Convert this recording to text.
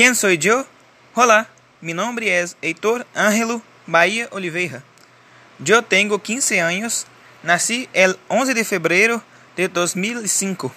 Quem sou eu? Olá, meu nome é Heitor Ângelo Bahia Oliveira. Eu tenho 15 anos, nasci el 11 de fevereiro de 2005.